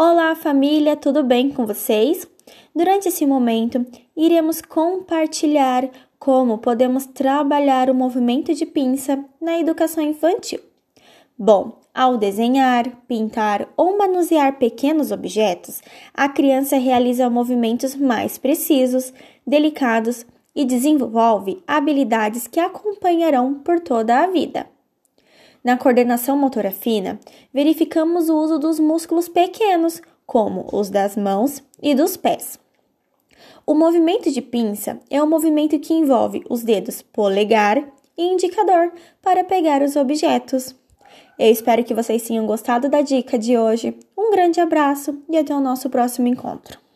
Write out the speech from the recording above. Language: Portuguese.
Olá, família, tudo bem com vocês? Durante esse momento, iremos compartilhar como podemos trabalhar o movimento de pinça na educação infantil. Bom, ao desenhar, pintar ou manusear pequenos objetos, a criança realiza movimentos mais precisos, delicados e desenvolve habilidades que acompanharão por toda a vida. Na coordenação motora fina, verificamos o uso dos músculos pequenos, como os das mãos e dos pés. O movimento de pinça é um movimento que envolve os dedos polegar e indicador para pegar os objetos. Eu espero que vocês tenham gostado da dica de hoje. Um grande abraço e até o nosso próximo encontro.